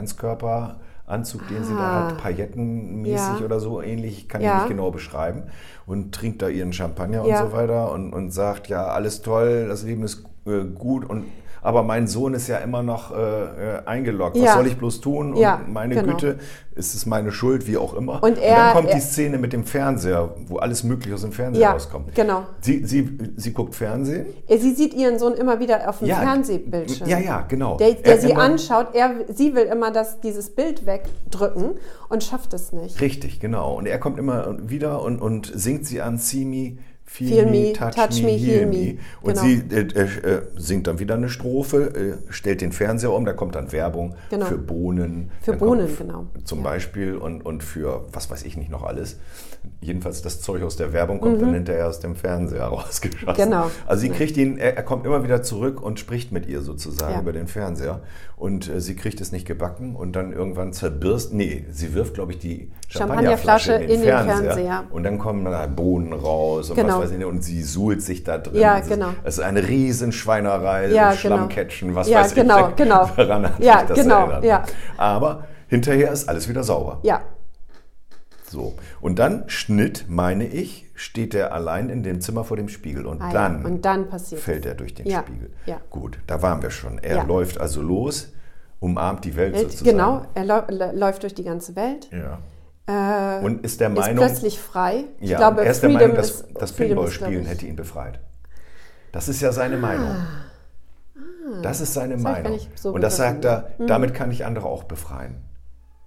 Ganzkörperanzug, den sie da Ah. hat, paillettenmäßig Ja. oder so ähnlich, ich kann Ja. ich nicht genau beschreiben. Und trinkt da ihren Champagner Ja. und so weiter und, und sagt, ja, alles toll, das Leben ist äh, gut und aber mein Sohn ist ja immer noch äh, äh, eingeloggt. Was Ja. soll ich bloß tun? Und Ja, meine genau. Güte, ist es meine Schuld, wie auch immer. Und dann er- kommt die er- Szene mit dem Fernseher, wo alles Mögliche aus dem Fernseher Ja, rauskommt. genau. Sie, sie, sie guckt Fernsehen. Sie sieht ihren Sohn immer wieder auf dem Ja, Fernsehbildschirm. Ja, ja, genau. Der, der Er sie immer- anschaut, er, sie will immer das, dieses Bild wegdrücken und schafft es nicht. Richtig, genau. Und er kommt immer wieder und, und singt sie an, See me Feel, me, touch, touch me, heal me. Und genau. sie äh, äh, singt dann wieder eine Strophe, äh, stellt den Fernseher um, da kommt dann Werbung genau. für Bohnen. Für Bohnen, genau. Zum ja. Beispiel und, und für was weiß ich nicht noch alles. Jedenfalls das Zeug aus der Werbung kommt mhm. dann hinterher aus dem Fernseher rausgeschossen. Genau. Also sie kriegt ihn, er, er, kommt immer wieder zurück und spricht mit ihr sozusagen ja. über den Fernseher. Und äh, sie kriegt es nicht gebacken und dann irgendwann zerbirst, nee, sie wirft, glaube ich, die Champagnerflasche, in, den, in Fernseher, den Fernseher. Und dann kommen dann Bohnen raus und genau. was weiß ich nicht. Und sie suhlt sich da drin. Ja, genau. Es ist eine Riesenschweinerei, ja, genau. Schlammcatchen, was ja, weiß genau, ich. Genau, Daran hat ja, sich das genau, erinnert. Ja. Aber hinterher ist alles wieder sauber. Ja. So. Und dann Schnitt, meine ich, steht er allein in dem Zimmer vor dem Spiegel und ah, dann, und dann fällt er durch den ja. Spiegel. Ja. Gut, da waren wir schon. Er Ja. läuft also los, umarmt die Welt, sozusagen. genau, er läuft durch die ganze Welt. Ja. Äh, Und ist der ist Meinung, plötzlich frei. Ich ja, glaube, er ist der Freedom Meinung, dass ist, das ist, Pinball-Spielen hätte ihn befreit. Das ist ja seine Meinung. Das ist seine Das Meinung. so Und das sagt er. Mhm. damit kann ich andere auch befreien.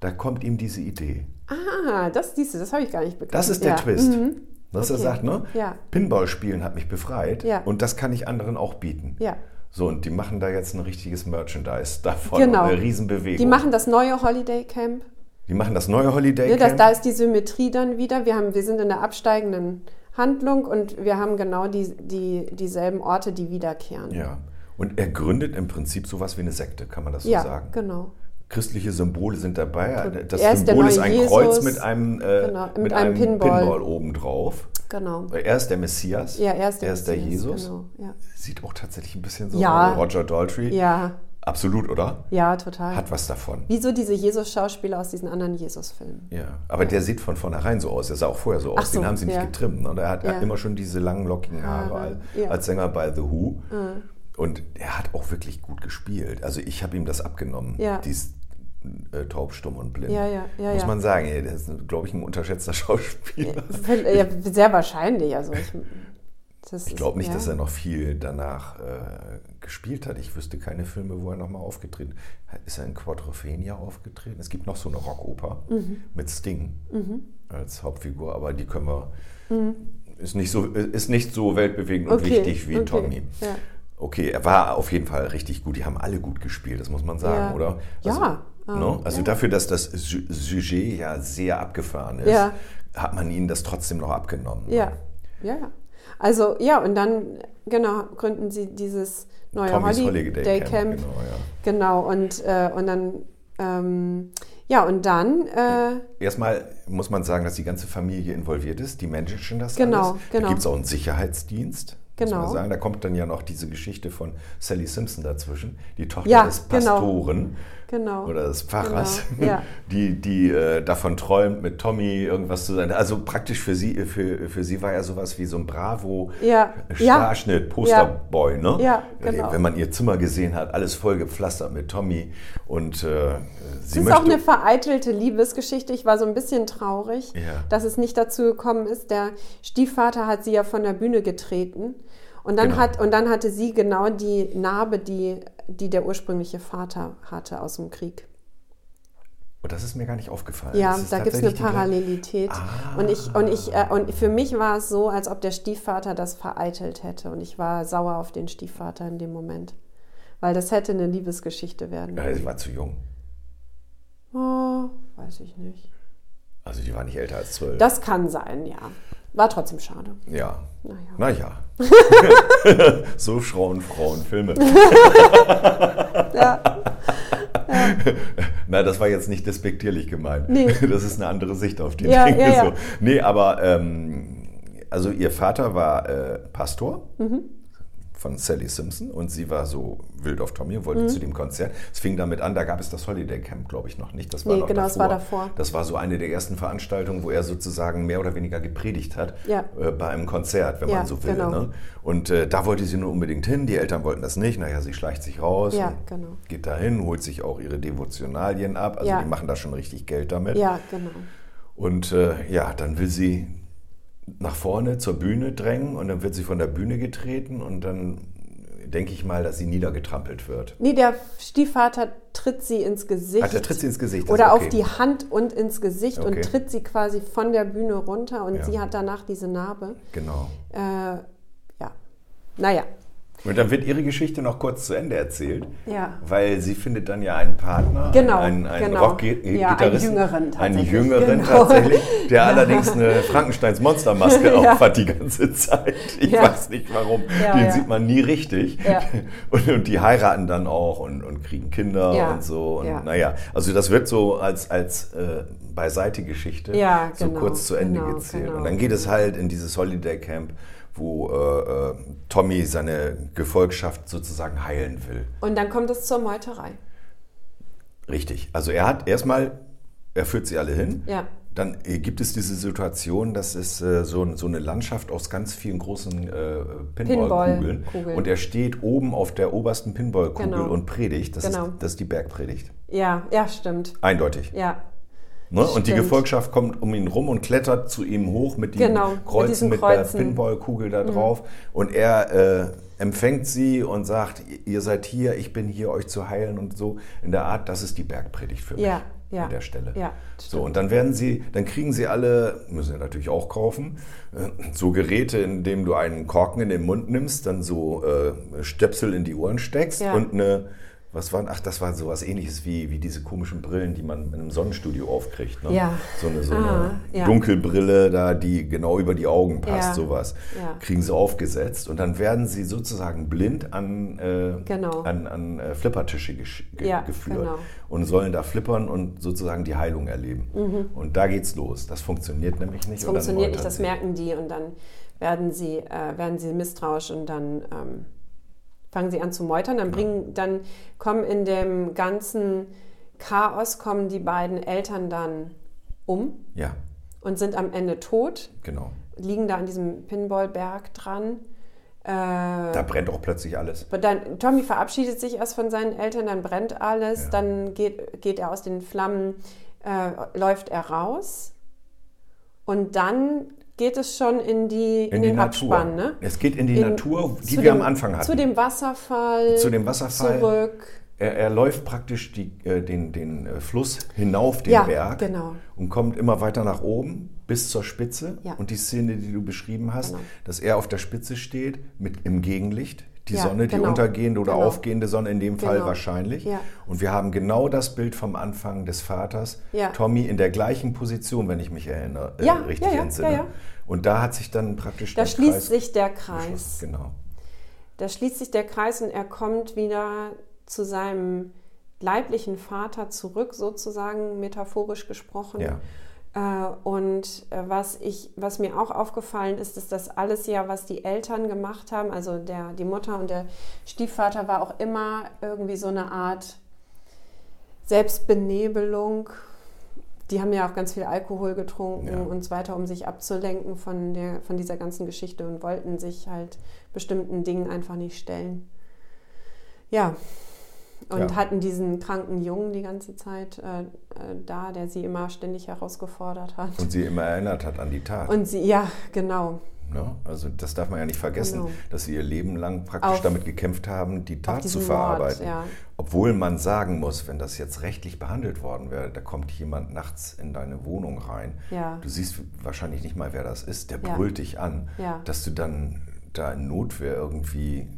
Da kommt ihm diese Idee. Ah, das siehst du, das habe ich gar nicht begriffen. Das ist der ja. Twist. Mhm. Dass Okay. er sagt, ne? Ja. Pinball-Spielen hat mich befreit Ja. und das kann ich anderen auch bieten. Ja. So, und die machen da jetzt ein richtiges Merchandise davon. Genau. Eine Riesenbewegung. Die machen das neue Holiday Camp. Die machen das neue Holiday Ja, das, Camp. da ist die Symmetrie dann wieder. Wir, haben, wir sind in der absteigenden Handlung und wir haben genau die, die, dieselben Orte, die wiederkehren. ja. Und er gründet im Prinzip sowas wie eine Sekte, kann man das so Ja, sagen? genau. Christliche Symbole sind dabei. Das Er ist Symbol ist neue ein Jesus. Kreuz mit einem, äh, Genau, mit mit einem einem Pinball. Pinball obendrauf. Genau. Er ist der Messias. Ja, er ist der, er ist der Messias, Jesus. Genau. Ja. Sieht auch tatsächlich ein bisschen so Ja. aus wie Roger Daltrey. ja, Absolut, oder? ja, total. Hat was davon. Wieso diese Jesus-Schauspieler aus diesen anderen Jesus-Filmen? Ja, aber der sieht von vornherein so aus. Er sah auch vorher so aus. So, Den haben sie nicht ja. getrimmt. Und er hat Ja. immer schon diese langen, lockigen Haare als, ja. Sänger bei The Who. Und er hat auch wirklich gut gespielt. Also ich habe ihm das abgenommen. Ja. Dies äh, taub, stumm und blind. Ja, ja, ja, Muss ja. man sagen, ey, der ist, glaube ich, ein unterschätzter Schauspieler. Ja, sehr wahrscheinlich. Also ich, das Ich glaube nicht, ja. dass er noch viel danach äh, gespielt hat. Ich wüsste keine Filme, wo er nochmal aufgetreten ist. Er in Quadrophenia aufgetreten? Es gibt noch so eine Rockoper Mhm. mit Sting als Hauptfigur, aber die können wir. Mhm. Ist, nicht so, ist nicht so weltbewegend und Okay, wichtig wie okay, Tommy. ja. Okay, er war auf jeden Fall richtig gut. Die haben alle gut gespielt, das muss man sagen, Ja. oder? Ja, Also, ne? ähm, also ja. dafür, dass das Su- Sujet ja sehr abgefahren ist, Ja. hat man ihnen das trotzdem noch abgenommen. Ja, ja, ja. Also ja, und dann genau gründen sie dieses neue Holiday, Holiday Camp. Camp, genau, ja. Genau, und, äh, und dann, ähm, ja, und dann, äh, Erstmal muss man sagen, dass die ganze Familie involviert ist. Die managen das Genau, alles. genau. Da gibt es auch einen Sicherheitsdienst. Muss Genau. man sagen. Da kommt dann ja noch diese Geschichte von Sally Simpson dazwischen, die Tochter Ja, des genau. Pastoren genau. oder des Pfarrers, Genau, ja. die, die äh, davon träumt, mit Tommy irgendwas zu sein. Also praktisch für sie, für, für sie war er sowas wie so ein Bravo Ja, Starschnitt, Posterboy, ne? Ja, genau. Wenn man ihr Zimmer gesehen hat, alles voll gepflastert mit Tommy und äh, Es sie ist möchte auch eine vereitelte Liebesgeschichte. Ich war so ein bisschen traurig, Ja. dass es nicht dazu gekommen ist. Der Stiefvater hat sie ja von der Bühne getreten. Und dann, Genau. hat, und dann hatte sie genau die Narbe, die, die der ursprüngliche Vater hatte aus dem Krieg. Und das ist mir gar nicht aufgefallen. Ja, da gibt es eine Parallelität. Ah. Und, ich, und, ich, äh, und für mich war es so, als ob der Stiefvater das vereitelt hätte. Und ich war sauer auf den Stiefvater in dem Moment. Weil das hätte eine Liebesgeschichte werden Ja, können. sie war zu jung. Oh, weiß ich nicht. Also die war nicht älter als zwölf. Das kann sein, ja. War trotzdem schade. ja. Naja. Naja. so schrauen Frauen Filme. Ja. Na, das war jetzt nicht despektierlich gemeint. Nee. Das ist eine andere Sicht auf die Ja, Dinge. ja, ja. So. Nee, aber ähm, also ihr Vater war äh, Pastor Mhm. Von Sally Simpson und sie war so wild auf Tommy und Mhm. wollte zu dem Konzert. Es fing damit an, da gab es das Holiday Camp, glaube ich, noch nicht. Das war Nee, noch genau, davor. es war davor. Das war so eine der ersten Veranstaltungen, wo er sozusagen mehr oder weniger gepredigt hat Ja. äh, bei einem Konzert, wenn Ja, man so will. genau. Ne? Und äh, da wollte sie nur unbedingt hin. Die Eltern wollten das nicht. Naja, sie schleicht sich raus. Ja, genau. Geht dahin, holt sich auch ihre Devotionalien ab. Also die machen da schon richtig Geld damit. Ja, genau. Und äh, ja, dann will sie nach vorne zur Bühne drängen und dann wird sie von der Bühne getreten und dann denke ich mal, dass sie niedergetrampelt wird. Nee, der Stiefvater tritt sie ins Gesicht. Ach, der tritt sie ins Gesicht. Oder okay. auf die Hand und ins Gesicht Okay. und tritt sie quasi von der Bühne runter und Ja. sie hat danach diese Narbe. Genau. Äh, ja. Naja. Und dann wird ihre Geschichte noch kurz zu Ende erzählt, Ja. weil sie findet dann ja einen Partner, Genau, einen, einen genau. Rockgitarristen, Ja, einen jüngeren einen tatsächlich, jüngeren genau. tatsächlich, der allerdings eine Frankensteins Monstermaske Ja. auf hat die ganze Zeit. Ich Ja. weiß nicht warum, Ja, den ja. sieht man nie richtig. Ja. Und, und die heiraten dann auch und, und kriegen Kinder Ja. und so. Und Ja. naja, also das wird so als, als äh, Beiseite-Geschichte Ja, so genau, kurz zu Ende genau, gezählt. genau. Und dann geht es halt in dieses Holiday Camp, wo äh, äh, Tommy seine Gefolgschaft sozusagen heilen will. Und dann kommt es zur Meuterei. Richtig. Also er hat erstmal, er führt sie alle hin. Ja. Dann äh, gibt es diese Situation, dass es äh, so, so eine Landschaft aus ganz vielen großen äh, Pinballkugeln Pinballkugeln. und er steht oben auf der obersten Pinballkugel Genau. und predigt. Das, Genau. ist, das ist die Bergpredigt. Ja, ja, stimmt. Eindeutig. Ja. Ne? Und die. Gefolgschaft kommt um ihn rum und klettert zu ihm hoch mit den Genau, mit Kreuzen, mit, Kreuzen. Mhm. der Pinballkugel da drauf. Und er äh, empfängt sie und sagt, ihr seid hier, ich bin hier, euch zu heilen und so. In der Art, das ist die Bergpredigt für mich Ja, ja. an der Stelle. Ja, so, und dann werden sie, dann kriegen sie alle, müssen sie natürlich auch kaufen, äh, so Geräte, in dem du einen Korken in den Mund nimmst, dann so äh, Stöpsel in die Ohren steckst Ja. und eine was waren, ach, das war sowas ähnliches wie, wie diese komischen Brillen, die man in einem Sonnenstudio aufkriegt. Ne? Ja. So eine, so Ah, eine ja. Dunkelbrille da, die genau über die Augen passt, Ja. sowas. Kriegen sie aufgesetzt und dann werden sie sozusagen blind an, äh, Genau. an, an äh, Flippertische ge geführt genau. und sollen da flippern und sozusagen die Heilung erleben. Und da geht's los. Das funktioniert nämlich nicht. Das funktioniert nicht, das merken die und dann werden sie, äh, werden sie misstrauisch und dann ähm, fangen sie an zu meutern. Dann bringen, dann kommen in dem ganzen Chaos kommen die beiden Eltern dann um Ja, und sind am Ende tot, genau. liegen da an diesem Pinballberg dran. Äh, Da brennt auch plötzlich alles. dann, Tommy verabschiedet sich erst von seinen Eltern, dann brennt alles, Ja. dann geht, geht er aus den Flammen, äh, läuft er raus und dann geht es schon in, die, in, In die den Natur. Abspann. Ne? Es geht in die In- Natur, die wir dem- am Anfang hatten. Zu dem Wasserfall, Zu dem Wasserfall. zurück. Er, er läuft praktisch die, äh, den, den äh, Fluss hinauf den Ja, Berg genau. und kommt immer weiter nach oben bis zur Spitze. Ja. Und die Szene, die du beschrieben hast, Genau. dass er auf der Spitze steht mit im Gegenlicht. Die Ja, Sonne, die genau. untergehende oder Genau. aufgehende Sonne, in dem Fall Genau. wahrscheinlich. Ja. Und wir haben genau das Bild vom Anfang des Vaters. Ja. Tommy in der gleichen Position, wenn ich mich erinnere, äh, richtig entsinne. Und da hat sich dann praktisch Da der schließt Kreis sich der. Kreis. Genau. Da schließt sich der Kreis und er kommt wieder zu seinem leiblichen Vater zurück, sozusagen metaphorisch gesprochen. Ja. Äh, Und äh, was, ich, was mir auch aufgefallen ist, ist, dass alles ja, was die Eltern gemacht haben, also der, die Mutter und der Stiefvater, war auch immer irgendwie so eine Art Selbstbenebelung. Die haben ja auch ganz viel Alkohol getrunken Ja. und so weiter, um sich abzulenken von, der, von dieser ganzen Geschichte und wollten sich halt bestimmten Dingen einfach nicht stellen. Ja, und Ja. hatten diesen kranken Jungen die ganze Zeit äh, äh, da, der sie immer ständig herausgefordert hat. Und sie immer erinnert hat an die Tat. Und sie, ja, genau. Ne? Also das darf man ja nicht vergessen, Genau. dass sie ihr Leben lang praktisch Auf- damit gekämpft haben, die Tat zu verarbeiten. Mord, ja. Obwohl man sagen muss, wenn das jetzt rechtlich behandelt worden wäre, da kommt jemand nachts in deine Wohnung rein. Ja. Du siehst wahrscheinlich nicht mal, wer das ist. Der Ja. brüllt dich an, Ja. dass du dann da in Notwehr irgendwie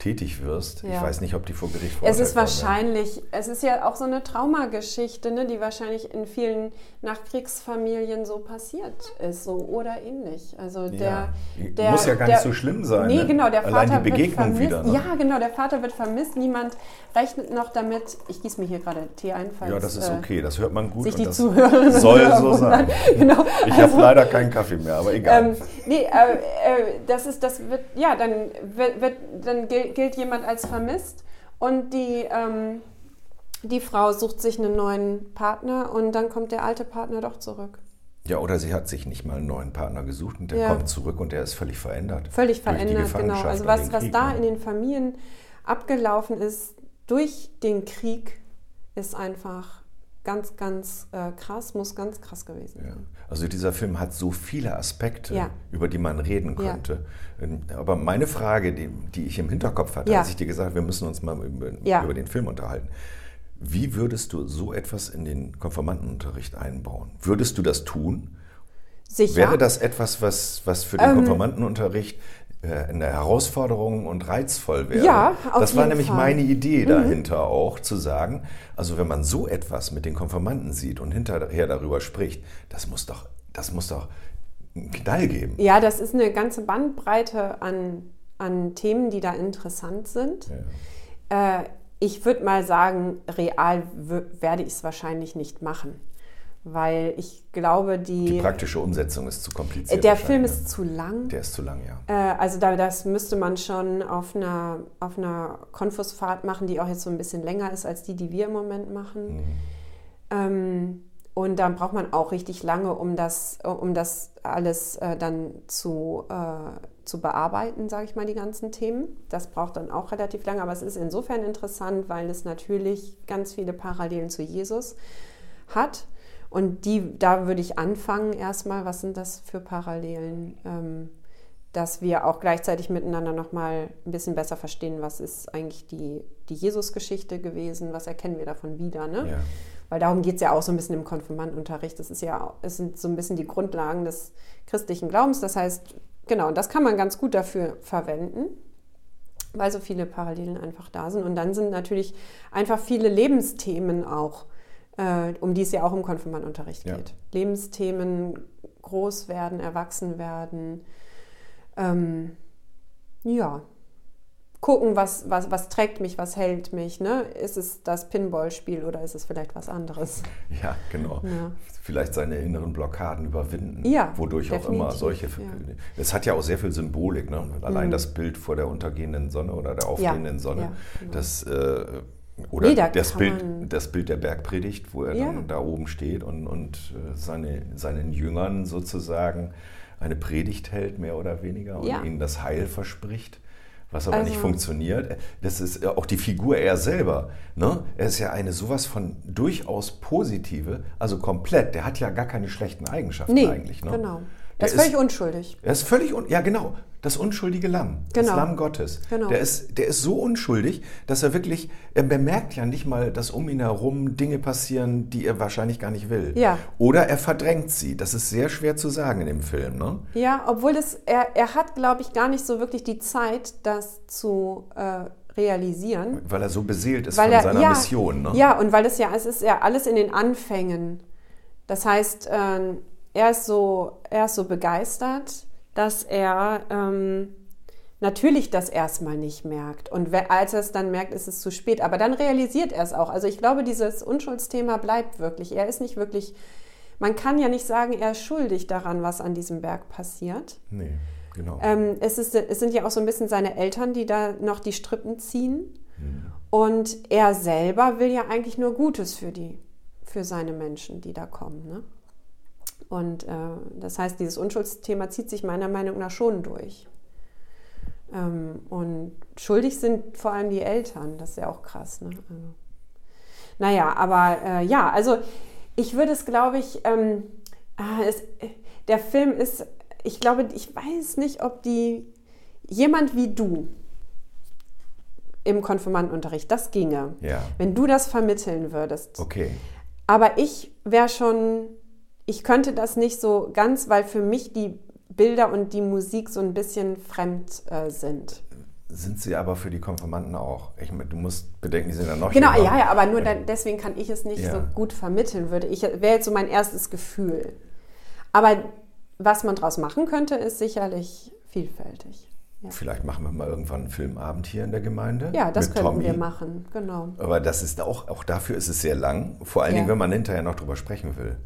tätig wirst. Ich Ja. weiß nicht, ob die vor Gericht Es ist wahrscheinlich, es ist ja auch so eine Traumageschichte, ne, die wahrscheinlich in vielen Nachkriegsfamilien so passiert ist, so oder ähnlich. Also der, Ja. der Muss ja gar der, nicht so schlimm sein. Nee, ne? genau, der Allein Vater die Begegnung wird vermisst. wieder. Ne? Ja, genau, der Vater wird vermisst. Niemand rechnet noch damit. Ich gieße mir hier gerade Tee ein, falls Ja, das ist äh, okay, das hört man gut. sich die das und soll so sein. Genau. Ich habe leider keinen Kaffee mehr, aber egal. Ähm, nee, äh, äh, das ist, das wird, ja, dann, wird, wird, dann gilt, gilt jemand als vermisst und die, ähm, die Frau sucht sich einen neuen Partner und dann kommt der alte Partner doch zurück. Ja, oder sie hat sich nicht mal einen neuen Partner gesucht und der Ja. kommt zurück und der ist völlig verändert. Völlig verändert, genau. Also was, was da ne? in den Familien abgelaufen ist durch den Krieg, ist einfach ganz, ganz äh, krass, muss ganz krass gewesen Ja. Also dieser Film hat so viele Aspekte, Ja. über die man reden Ja. könnte. Ähm, Aber meine Frage, die, die ich im Hinterkopf hatte, Ja. als ich dir gesagt habe, wir müssen uns mal über, Ja. über den Film unterhalten. Wie würdest du so etwas in den Konformantenunterricht einbauen? Würdest du das tun? Sicher. Wäre das etwas, was, was für den Ähm. Konformantenunterricht eine Herausforderung und reizvoll wäre? Ja, auf Das war nämlich Fall. Mhm. meine Idee dahinter auch, zu sagen, also wenn man so etwas mit den Konformanten sieht und hinterher darüber spricht, das muss doch, das muss doch einen Knall geben. Ja, das ist eine ganze Bandbreite an, an Themen, die da interessant sind. Äh, ich würde mal sagen, real werde ich es wahrscheinlich nicht machen, weil ich glaube, die, Die praktische Umsetzung ist zu kompliziert. der Film wahrscheinlich, ist zu lang. ne? Der ist zu lang, ja. Äh, also da, das müsste man schon auf einer, auf einer Konfusfahrt machen, die auch jetzt so ein bisschen länger ist als die, die wir im Moment machen. Mhm. Ähm, und dann braucht man auch richtig lange, um das, um das alles äh, dann zu, äh, zu bearbeiten, sage ich mal, die ganzen Themen. Das braucht dann auch relativ lange, aber es ist insofern interessant, weil es natürlich ganz viele Parallelen zu Jesus hat. Und die, da würde ich anfangen erstmal, was sind das für Parallelen, ähm, dass wir auch gleichzeitig miteinander nochmal ein bisschen besser verstehen, was ist eigentlich die, die Jesus-Geschichte gewesen, was erkennen wir davon wieder. Ne? ja. Weil darum geht es ja auch so ein bisschen im Konfirmandenunterricht. Das ist ja, es sind so ein bisschen die Grundlagen des christlichen Glaubens. Das heißt, genau, und das kann man ganz gut dafür verwenden, weil so viele Parallelen einfach da sind. Und dann sind natürlich einfach viele Lebensthemen auch, äh, um die es ja auch im Konfirmandenunterricht Ja. geht. Lebensthemen, groß werden, erwachsen werden. Ähm, ja, gucken, was, was, was trägt mich, was hält mich. Ne? Ist es das Pinballspiel oder ist es vielleicht was anderes? ja, genau. Ja. Vielleicht seine inneren Blockaden überwinden, Ja, wodurch auch immer definitiv, solche. ja. Mhm. Es hat ja auch sehr viel Symbolik. Ne? Allein das Bild vor der untergehenden Sonne oder der aufgehenden Sonne, ja, genau. das äh, oder Nee, da das, Bild, das Bild der Bergpredigt, wo er Ja. dann da oben steht und, und äh, seine, seinen Jüngern sozusagen eine Predigt hält, mehr oder weniger, und Ja. ihnen das Heil verspricht. Was aber nicht Also- funktioniert. Das ist auch die Figur er selber. Ne? Er ist ja eine sowas von durchaus positive, also komplett. Der hat ja gar keine schlechten Eigenschaften Nee, eigentlich. Ne? genau. Der Das ist völlig unschuldig. er ist völlig, un ja genau, das unschuldige Lamm, das Genau. Lamm Gottes. Genau. Der, ist, der ist so unschuldig, dass er wirklich, er bemerkt ja nicht mal, dass um ihn herum Dinge passieren, die er wahrscheinlich gar nicht will. Ja. Oder er verdrängt sie. Das ist sehr schwer zu sagen in dem Film. Ne? Ja, obwohl es, er, er hat, glaube ich, gar nicht so wirklich die Zeit, das zu äh, realisieren. Weil er so beseelt ist Weil von er, seiner ja, Mission. Ne? Ja, und weil es ja, es ist ja alles in den Anfängen. Das heißt, ähm, er, ist so, er ist so begeistert, dass er ähm, natürlich das erstmal nicht merkt. Und als er es dann merkt, ist es zu spät. Aber dann realisiert er es auch. Also ich glaube, dieses Unschuldsthema bleibt wirklich. Er ist nicht wirklich, man kann ja nicht sagen, er ist schuldig daran, was an diesem Berg passiert. Nee, genau. Ähm, es, ist, es sind ja auch so ein bisschen seine Eltern, die da noch die Strippen ziehen. Und er selber will ja eigentlich nur Gutes für die, für seine Menschen, die da kommen. Ne? Und äh, das heißt, dieses Unschuldsthema zieht sich meiner Meinung nach schon durch. Ähm, und schuldig sind vor allem die Eltern. Das ist ja auch krass. Ne? Also, naja, aber äh, ja, also ich würde es, glaube ich, ähm, ah, es, der Film ist, ich glaube, ich weiß nicht, ob die, jemand wie du im Konfirmandenunterricht, das ginge. Ja. Wenn du das vermitteln würdest. Okay. Aber ich wäre schon, ich könnte das nicht so ganz, weil für mich die Bilder und die Musik so ein bisschen fremd äh, sind. Sind sie aber für die Konfirmanden auch. Ich, du musst bedenken, die sind ja noch Genau, ja, ja, aber nur dann, deswegen kann ich es nicht Ja. so gut vermitteln, würde ich, wäre jetzt so mein erstes Gefühl. Aber was man daraus machen könnte, ist sicherlich vielfältig. Ja, Vielleicht machen wir mal irgendwann einen Filmabend hier in der Gemeinde. ja das könnten Tommy. wir machen, genau. Aber das ist auch, auch dafür ist es sehr lang. Vor allen Ja. Dingen, wenn man hinterher noch drüber sprechen will.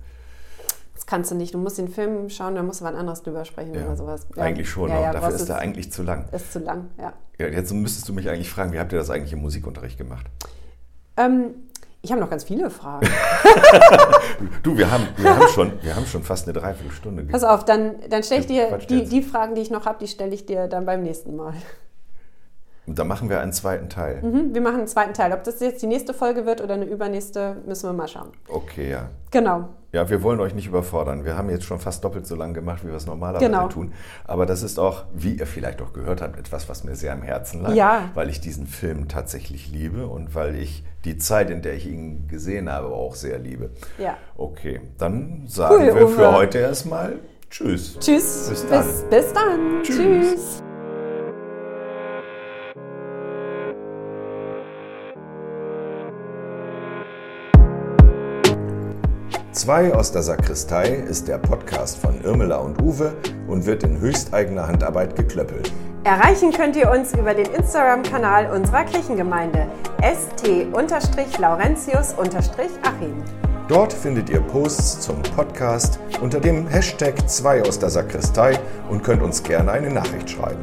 Das kannst du nicht. Du musst den Film schauen, da musst du was anderes drüber sprechen Ja. oder sowas. Ja. Eigentlich schon. Ja, dafür ist er eigentlich zu lang. ist zu lang, ja. Jetzt müsstest du mich eigentlich fragen, wie habt ihr das eigentlich im Musikunterricht gemacht? Ähm, ich habe noch ganz viele Fragen. Du, wir haben, wir haben, schon, wir haben schon fast eine Dreiviertelstunde. Pass auf, dann, dann stelle ich dir die, die Fragen, die ich noch habe, die stelle ich dir dann beim nächsten Mal. Da machen wir einen zweiten Teil. Mhm, wir machen einen zweiten Teil. Ob das jetzt die nächste Folge wird oder eine übernächste, müssen wir mal schauen. Okay, ja. Genau. Ja, wir wollen euch nicht überfordern. Wir haben jetzt schon fast doppelt so lange gemacht, wie wir es normalerweise Genau. tun. Aber das ist auch, wie ihr vielleicht auch gehört habt, etwas, was mir sehr am Herzen lag, Ja. weil ich diesen Film tatsächlich liebe und weil ich die Zeit, in der ich ihn gesehen habe, auch sehr liebe. Ja. Okay, dann sagen Cool, wir für Uwe. heute erstmal Tschüss. Tschüss. Bis dann. Bis, bis dann. Tschüss. Tschüss. Zwei aus der Sakristei ist der Podcast von Irmela und Uwe und wird in höchsteigener Handarbeit geklöppelt. Erreichen könnt ihr uns über den Instagram-Kanal unserer Kirchengemeinde st-laurentius-achim. Dort findet ihr Posts zum Podcast unter dem Hashtag 2 aus der Sakristei und könnt uns gerne eine Nachricht schreiben.